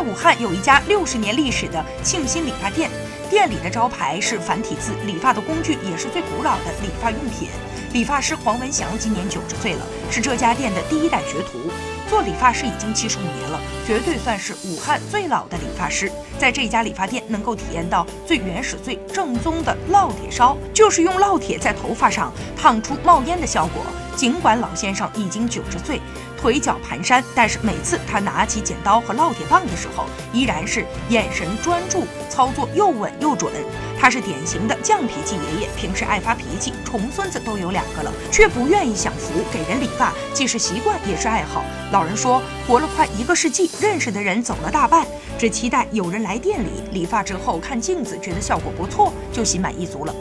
在武汉有一家六十年历史的庆新理发店，店里的招牌是繁体字，理发的工具也是最古老的理发用品。理发师黄文祥今年九十岁了，是这家店的第一代学徒。做理发师已经七十五年了，绝对算是武汉最老的理发师。在这家理发店，能够体验到最原始、最正宗的烙铁烧，就是用烙铁在头发上烫出冒烟的效果。尽管老先生已经九十岁，腿脚蹒跚，但是每次他拿起剪刀和烙铁棒的时候，依然是眼神专注，操作又稳又准。他是典型的犟脾气爷爷，平时爱发脾气，重孙子都有两个了，却不愿意享福。给人理发既是习惯也是爱好。老人说，活了快一个世纪，认识的人走了大半，只期待有人来店里理发之后看镜子，觉得效果不错，就心满意足了。